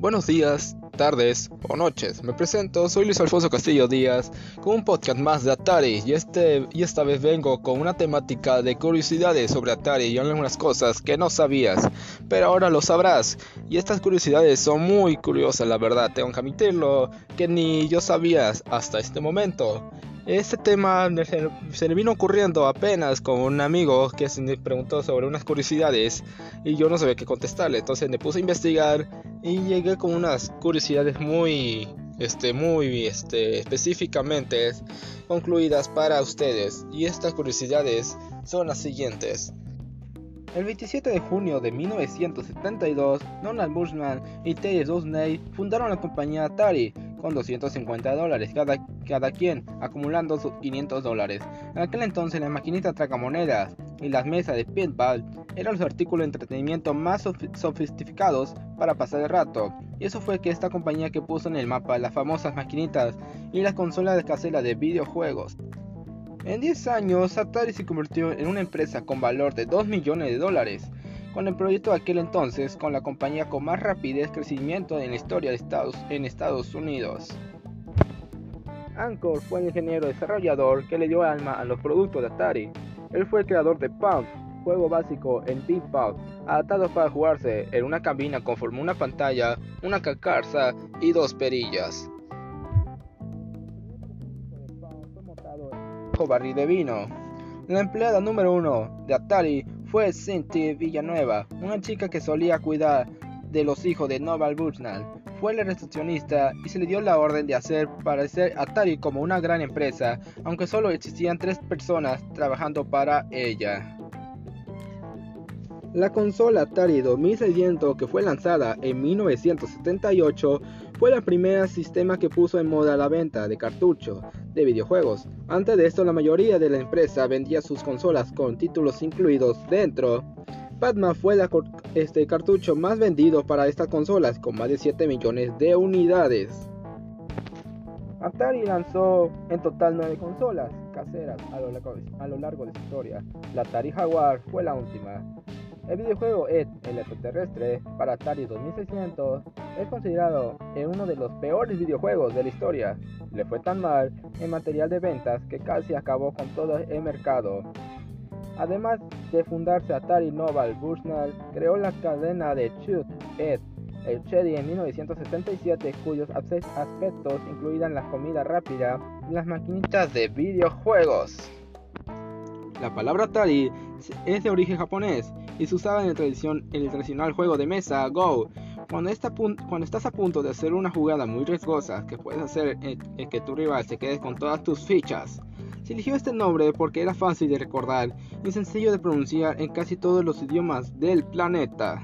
Buenos días, tardes o noches. Me presento, soy Luis Alfonso Castillo Díaz con un podcast más de Atari y, este, y esta vez vengo con una temática de curiosidades sobre Atari y algunas cosas que no sabías, pero ahora lo sabrás. Y estas curiosidades son muy curiosas, la verdad, tengo que admitirlo, que ni yo sabía hasta este momento. Este tema se me vino ocurriendo apenas con un amigo que se me preguntó sobre unas curiosidades y yo no sabía qué contestarle. Entonces me puse a investigar y llegué con unas curiosidades muy, este, muy, este, específicamente concluidas para ustedes. Y estas curiosidades son las siguientes. El 27 de junio de 1972, Donald Bushman y Terry Dosney fundaron la compañía Atari con 250 dólares cada, cada quien, acumulando sus 500 dólares. En aquel entonces la maquinita tragamonedas y las mesas de pinball eran los artículos de entretenimiento más sofisticados para pasar el rato. Y eso fue que esta compañía que puso en el mapa las famosas maquinitas y las consolas caseras de videojuegos. En 10 años, Atari se convirtió en una empresa con valor de 2 millones de dólares con el proyecto de aquel entonces con la compañía con más rapidez crecimiento en la historia de Estados, en Unidos. Anchor fue el ingeniero desarrollador que le dio alma a los productos de Atari. Él fue el creador de Pump, juego básico en Big adaptado para jugarse en una cabina conforme una pantalla, una carcasa y dos perillas. barril de vino. La empleada número uno de Atari fue Cynthia Villanueva, una chica que solía cuidar de los hijos de Noval Bushnell. Fue la recepcionista y se le dio la orden de hacer parecer Atari como una gran empresa, aunque solo existían tres personas trabajando para ella. La consola Atari 2600 que fue lanzada en 1978 fue la primera sistema que puso en moda la venta de cartuchos de videojuegos. Antes de esto la mayoría de la empresa vendía sus consolas con títulos incluidos dentro. Batman fue el este, cartucho más vendido para estas consolas con más de 7 millones de unidades. Atari lanzó en total 9 consolas caseras a lo, a lo largo de su historia. La Atari Jaguar fue la última. El videojuego Ed, el extraterrestre, para Atari 2600, es considerado uno de los peores videojuegos de la historia. Le fue tan mal en material de ventas que casi acabó con todo el mercado. Además de fundarse Atari Noval Bushnell, creó la cadena de Shoot Ed, el Chedi en 1977, cuyos aspectos incluían la comida rápida y las maquinitas de videojuegos. La palabra Atari es de origen japonés y se usaba en el, tradicional juego de mesa Go. Cuando, estás a punto de hacer una jugada muy riesgosa que puedes hacer en, que tu rival se quede con todas tus fichas. Se eligió este nombre porque era fácil de recordar y sencillo de pronunciar en casi todos los idiomas del planeta.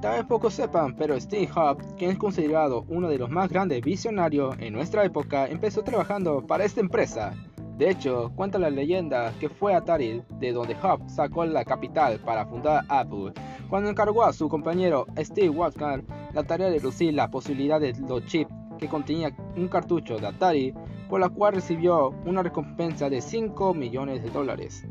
Tal vez pocos sepan, pero Steve Jobs, quien es considerado uno de los más grandes visionarios en nuestra época, empezó trabajando para esta empresa. De hecho, cuenta la leyenda que fue Atari de donde Hub sacó la capital para fundar Apple, cuando encargó a su compañero Steve Wozniak la tarea de lucir la posibilidad de los chips que contenía un cartucho de Atari, por la cual recibió una recompensa de 5 millones de dólares.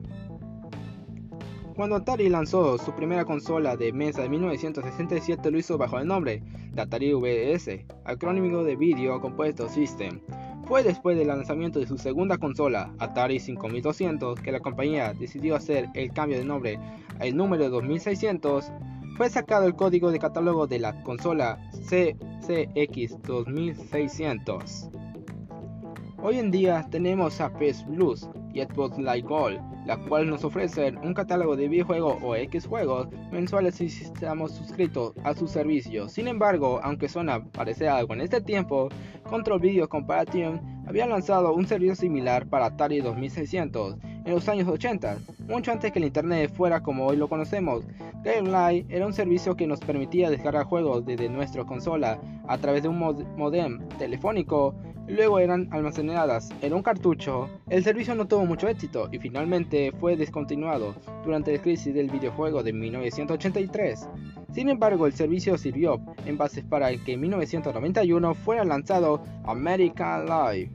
Cuando Atari lanzó su primera consola de mesa en 1967 lo hizo bajo el nombre de Atari VS, acrónimo de Video Compuesto System. Fue después del lanzamiento de su segunda consola, Atari 5200, que la compañía decidió hacer el cambio de nombre al número 2600, fue sacado el código de catálogo de la consola CCX 2600. Hoy en día tenemos a PS Plus y Xbox Live Gold, la cual nos ofrece un catálogo de videojuegos o X juegos mensuales si estamos suscritos a su servicio. Sin embargo, aunque suena parecer algo en este tiempo, Control Video Comparison había lanzado un servicio similar para Atari 2600 en los años 80, mucho antes que el internet fuera como hoy lo conocemos. Game Live era un servicio que nos permitía descargar juegos desde nuestra consola a través de un modem telefónico luego eran almacenadas en un cartucho, el servicio no tuvo mucho éxito y finalmente fue descontinuado durante la crisis del videojuego de 1983. Sin embargo, el servicio sirvió en base para que en 1991 fuera lanzado American Live.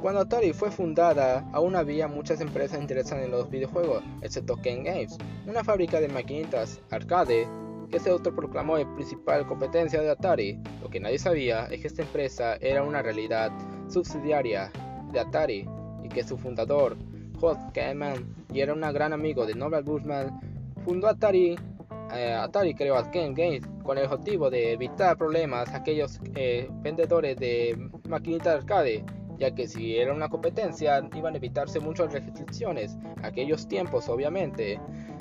Cuando Atari fue fundada, aún había muchas empresas interesadas en los videojuegos, excepto Ken Games, una fábrica de maquinitas arcade que se autoproclamó el principal competencia de Atari. Lo que nadie sabía es que esta empresa era una realidad subsidiaria de Atari y que su fundador, Hod Kaiman, y era un gran amigo de Norbert Bushman, fundó Atari. Eh, Atari creó Arcane Games con el objetivo de evitar problemas a aquellos eh, vendedores de maquinitas arcade ya que si era una competencia iban a evitarse muchas restricciones. Aquellos tiempos, obviamente,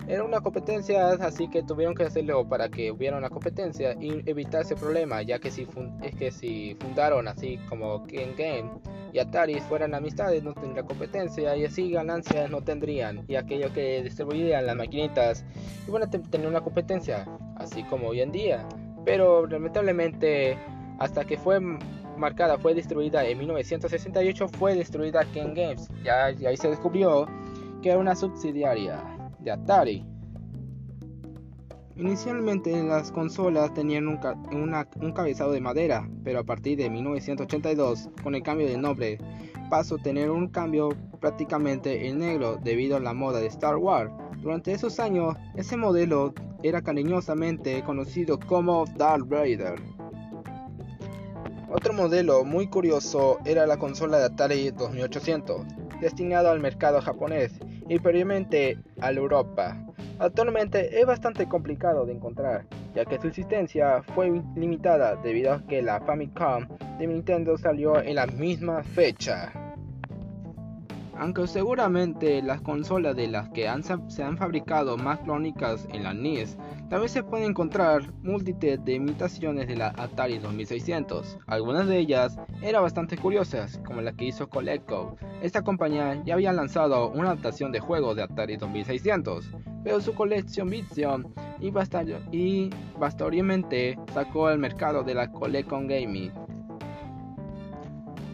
era una competencia, así que tuvieron que hacerlo para que hubiera una competencia y evitar ese problema, ya que si, es que si fundaron así como King Game y Atari fueran amistades no tendría competencia y así ganancias no tendrían y aquellos que distribuirían las maquinitas iban a tener una competencia, así como hoy en día. Pero lamentablemente hasta que fue marcada, fue destruida en 1968, fue destruida King Games. Ya, ahí se descubrió que era una subsidiaria de Atari. Inicialmente las consolas tenían un, un, cabezado de madera, pero a partir de 1982, con el cambio de nombre, pasó a tener un cambio prácticamente en negro debido a la moda de Star Wars. Durante esos años, ese modelo era cariñosamente conocido como Darth Vader. Otro modelo muy curioso era la consola de Atari 2800, destinado al mercado japonés y previamente a Europa. Actualmente es bastante complicado de encontrar, ya que su existencia fue limitada debido a que la Famicom de Nintendo salió en la misma fecha. Aunque seguramente las consolas de las que se han fabricado más crónicas en la NES, también se pueden encontrar multitud de imitaciones de la Atari 2600. Algunas de ellas eran bastante curiosas, como la que hizo Coleco. Esta compañía ya había lanzado una adaptación de juego de Atari 2600, pero su colección Vision y, y bastoriamente sacó al mercado de la Colecon Gaming.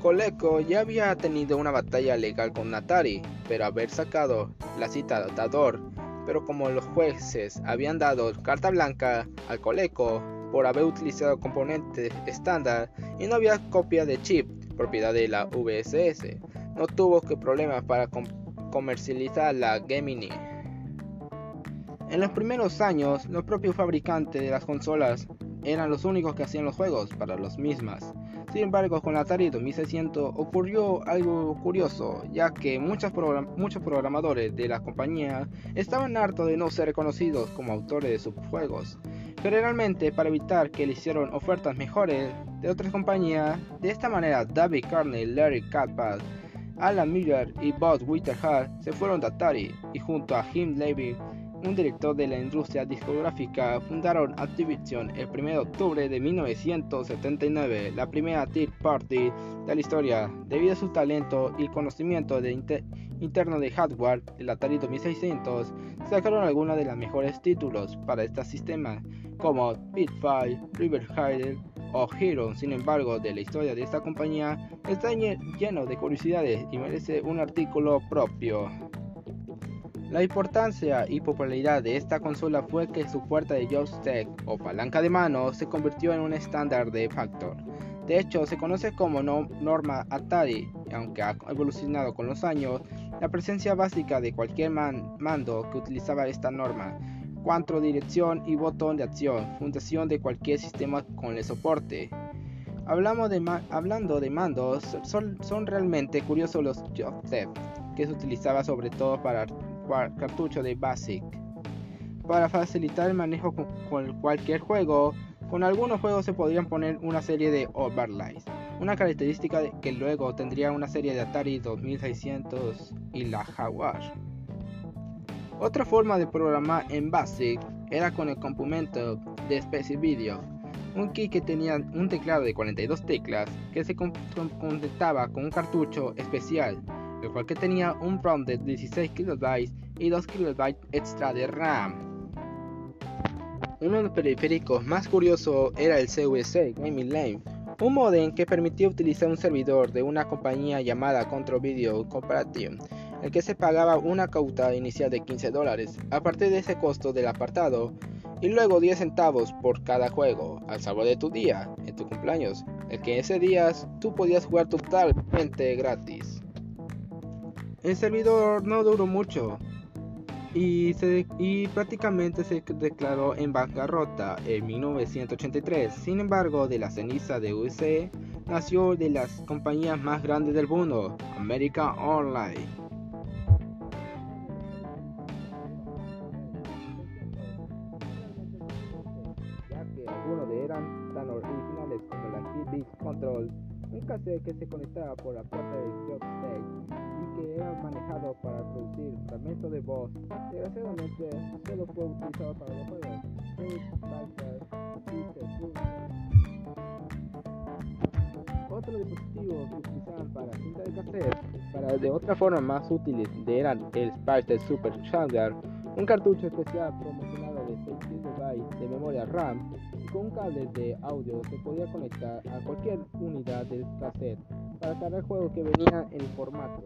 Coleco ya había tenido una batalla legal con Atari, pero haber sacado la cita adaptador, pero como los jueces habían dado carta blanca al Coleco por haber utilizado componentes estándar y no había copia de chip propiedad de la VSS, no tuvo que problemas para comercializar la Gemini. En los primeros años, los propios fabricantes de las consolas eran los únicos que hacían los juegos para las mismas. Sin embargo, con la Atari 2600 ocurrió algo curioso, ya que muchos, muchos programadores de la compañía estaban hartos de no ser reconocidos como autores de sus juegos. Generalmente, para evitar que le hicieran ofertas mejores de otras compañías, de esta manera David Carney, Larry Kappas, Alan Miller y Bob Witterhart se fueron de Atari y junto a Jim Levy un director de la industria discográfica, fundaron Activision el 1 de octubre de 1979, la primera Tea Party de la historia, debido a su talento y conocimiento de interno de hardware del Atari 2600, sacaron algunos de los mejores títulos para este sistema, como Pitfall, River River o Hero. Sin embargo, de la historia de esta compañía está lleno de curiosidades y merece un artículo propio. La importancia y popularidad de esta consola fue que su puerta de joystick o palanca de mano se convirtió en un estándar de factor. De hecho, se conoce como norma Atari, aunque ha evolucionado con los años, la presencia básica de cualquier mando que utilizaba esta norma, cuatro dirección y botón de acción, fundación de cualquier sistema con el soporte. Hablamos hablando de mandos, son, son realmente curiosos los joystick, que se utilizaba sobre todo para cartucho de BASIC. Para facilitar el manejo con cualquier juego, con algunos juegos se podrían poner una serie de overlays, una característica que luego tendría una serie de Atari 2600 y la Jaguar. Otra forma de programar en BASIC era con el complemento de Space Video, un kit que tenía un teclado de 42 teclas que se conectaba con un cartucho especial el cual que tenía un ROM de 16 KB y 2 KB extra de RAM. Uno de los periféricos más curiosos era el CVC Gaming Lane, un modem que permitía utilizar un servidor de una compañía llamada Control Video Corporation, el que se pagaba una cauta inicial de 15 dólares, a partir de ese costo del apartado, y luego 10 centavos por cada juego, al sabor de tu día, en tu cumpleaños, el que ese día tú podías jugar totalmente gratis. El servidor no duró mucho, y, prácticamente se declaró en bancarrota en 1983. Sin embargo, de la ceniza de UC nació de las compañías más grandes del mundo, America Online. Algunos de eran tan originales como la Control, un cassette que se conectaba por la puerta del joystick y que era manejado para producir fragmentos de voz. Desgraciadamente, solo fue utilizado para los juegos Otros dispositivos que utilizaban para cinta de cassette, para de otra forma más útiles, eran el Spice Super Charger, un cartucho especial promocionado de 6 GB de memoria RAM con un cable de audio se podía conectar a cualquier unidad del cassette para cargar juegos que venían en formato.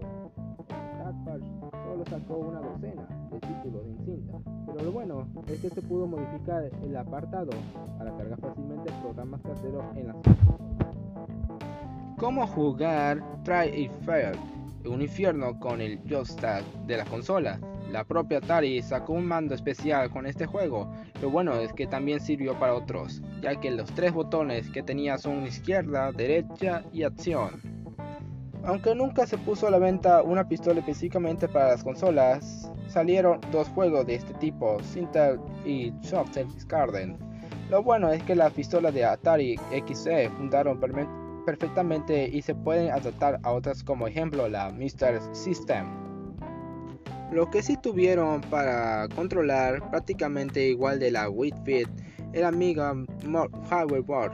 Dark solo sacó una docena de títulos en cinta, pero lo bueno es que se pudo modificar el apartado para cargar fácilmente programas caseros en la ¿Cómo jugar Try It Fair? Un infierno con el joystick de la consola. La propia Atari sacó un mando especial con este juego. Lo bueno es que también sirvió para otros, ya que los tres botones que tenía son izquierda, derecha y acción. Aunque nunca se puso a la venta una pistola específicamente para las consolas, salieron dos juegos de este tipo, Sintel y Soft Garden. Lo bueno es que las pistolas de Atari XE fundaron perfectamente y se pueden adaptar a otras como ejemplo la Mr. System. Lo que sí tuvieron para controlar prácticamente igual de la Fit era Amiga Hardware Board,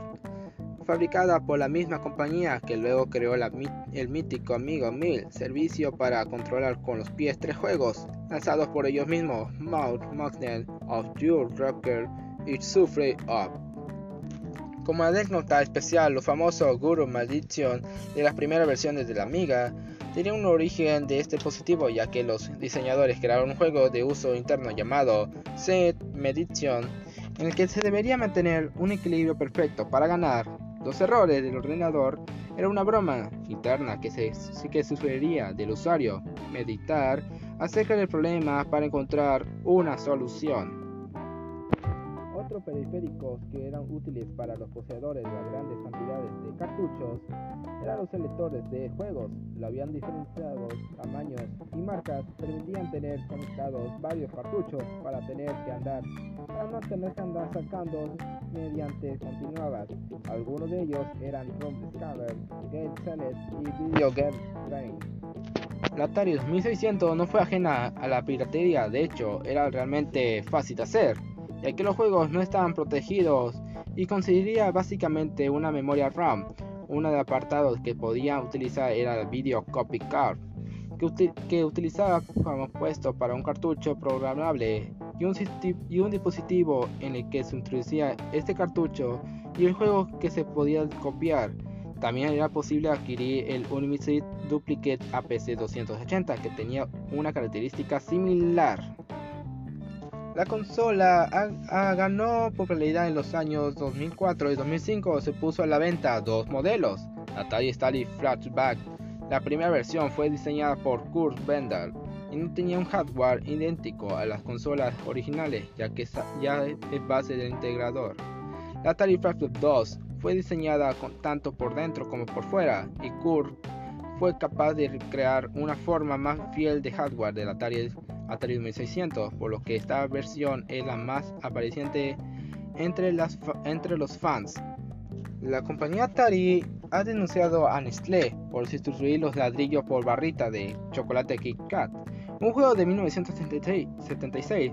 fabricada por la misma compañía que luego creó el mítico Amiga 1000, servicio para controlar con los pies tres juegos, lanzados por ellos mismos, Mouth, Magnet of Your Rocker y Sufre Up. Como anécdota especial, los famosos Guru Maldition de las primeras versiones de la Amiga tiene un origen de este dispositivo ya que los diseñadores crearon un juego de uso interno llamado Set Medition en el que se debería mantener un equilibrio perfecto para ganar. Los errores del ordenador era una broma interna que se que sugeriría del usuario meditar acerca del problema para encontrar una solución. Otros periféricos que eran útiles para los poseedores de grandes cantidades de cartuchos eran los selectores de juegos. Lo habían diferenciados tamaños y marcas permitían tener conectados varios cartuchos para tener que andar para no tener que andar sacando mediante continuadas. Algunos de ellos eran ROM Discover, Game Select y Video Game Train. La Atari 2600 no fue ajena a la piratería, de hecho era realmente fácil de hacer ya que los juegos no estaban protegidos y conseguiría básicamente una memoria RAM. Uno de los apartados que podía utilizar era el Video Copy Card, que, utilizaba como puesto para un cartucho programable y un, dispositivo en el que se introducía este cartucho y el juego que se podía copiar. También era posible adquirir el Unlimited Duplicate APC 280 que tenía una característica similar. La consola ganó popularidad en los años 2004 y 2005. Se puso a la venta dos modelos, Atari Style Flashback. La primera versión fue diseñada por Kurt Bender y no tenía un hardware idéntico a las consolas originales, ya que ya es base del integrador. La Atari Flashback 2 fue diseñada tanto por dentro como por fuera y Kurt fue capaz de crear una forma más fiel de hardware del Atari Atari 2600, por lo que esta versión es la más apareciente entre, las, entre los fans. La compañía Atari ha denunciado a Nestlé por sustituir los ladrillos por barrita de chocolate Kit Kat, un juego de 1976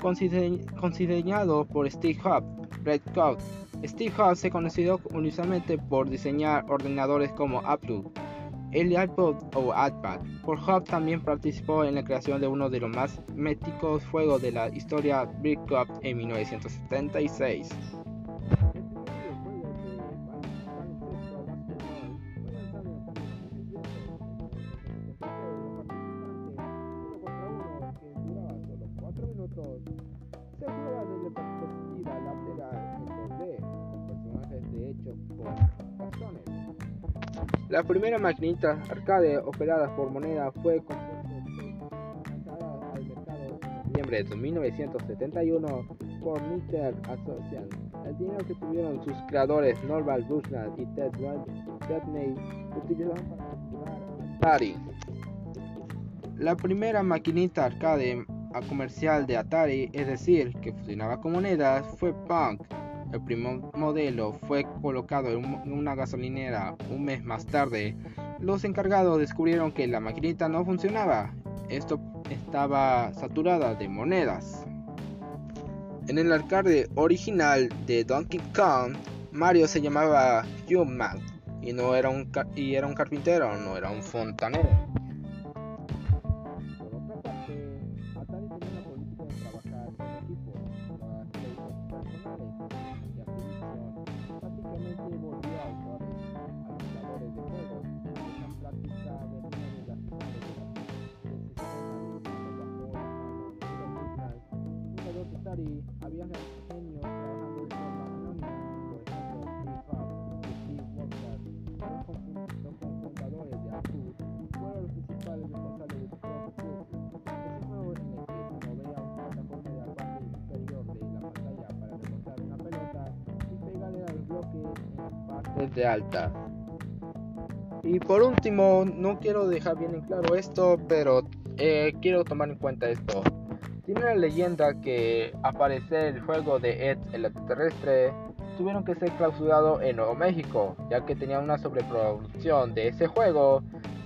considerado por Steve Jobs, Red Coat. Steve Jobs se conoció usualmente por diseñar ordenadores como Apple, el iPod o iPad. Por Hub también participó en la creación de uno de los más míticos juegos de la historia, Brick Cup, en 1976. Se juega desde perspectiva lateral en 2D, con personajes de hecho bastones. La primera maquinita arcade operada por moneda fue al mercado en noviembre de 1971 por Nintendo Association. El dinero que tuvieron sus creadores Norval Bushnell y Ted Rodney utilizaron para Atari. La primera maquinita arcade comercial de Atari, es decir, que funcionaba con monedas, fue Punk. El primer modelo fue colocado en una gasolinera un mes más tarde. Los encargados descubrieron que la maquinita no funcionaba. Esto estaba saturada de monedas. En el arcade original de Donkey Kong, Mario se llamaba Human y no era un y era un carpintero, no era un fontanero. Atari había genios trabajando de forma anónima, por ejemplo, Steve Jobs y Steve Wozniak, los cofundadores de Apple, fueron los principales responsables de Call of Duty. Es un juego en el que se movía un plataforma de la parte superior de la pantalla para remontar una pelota y pegarle al bloque en la parte de alta. Y por último, no quiero dejar bien en claro esto, pero eh, quiero tomar en cuenta esto. Tiene la leyenda que aparecer el juego de Ed el extraterrestre tuvieron que ser clausurados en Nuevo México, ya que tenían una sobreproducción de ese juego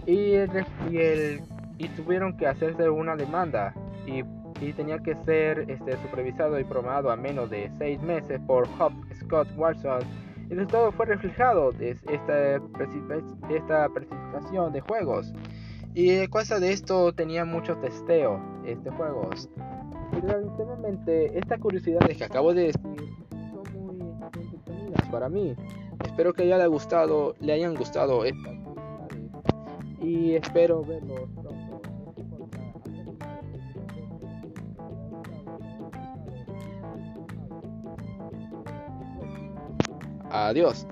y, y, tuvieron que hacerse una demanda y, tenía que ser este, supervisado y probado a menos de seis meses por Hop Scott Watson. El resultado fue reflejado de esta, esta precipitación de juegos. Y a causa de esto tenía mucho testeo este juegos. Y estas curiosidades que acabo de decir son muy entretenidas para mí. Espero que haya gustado, le hayan gustado estas curiosidades. Y espero verlos pronto. Adiós.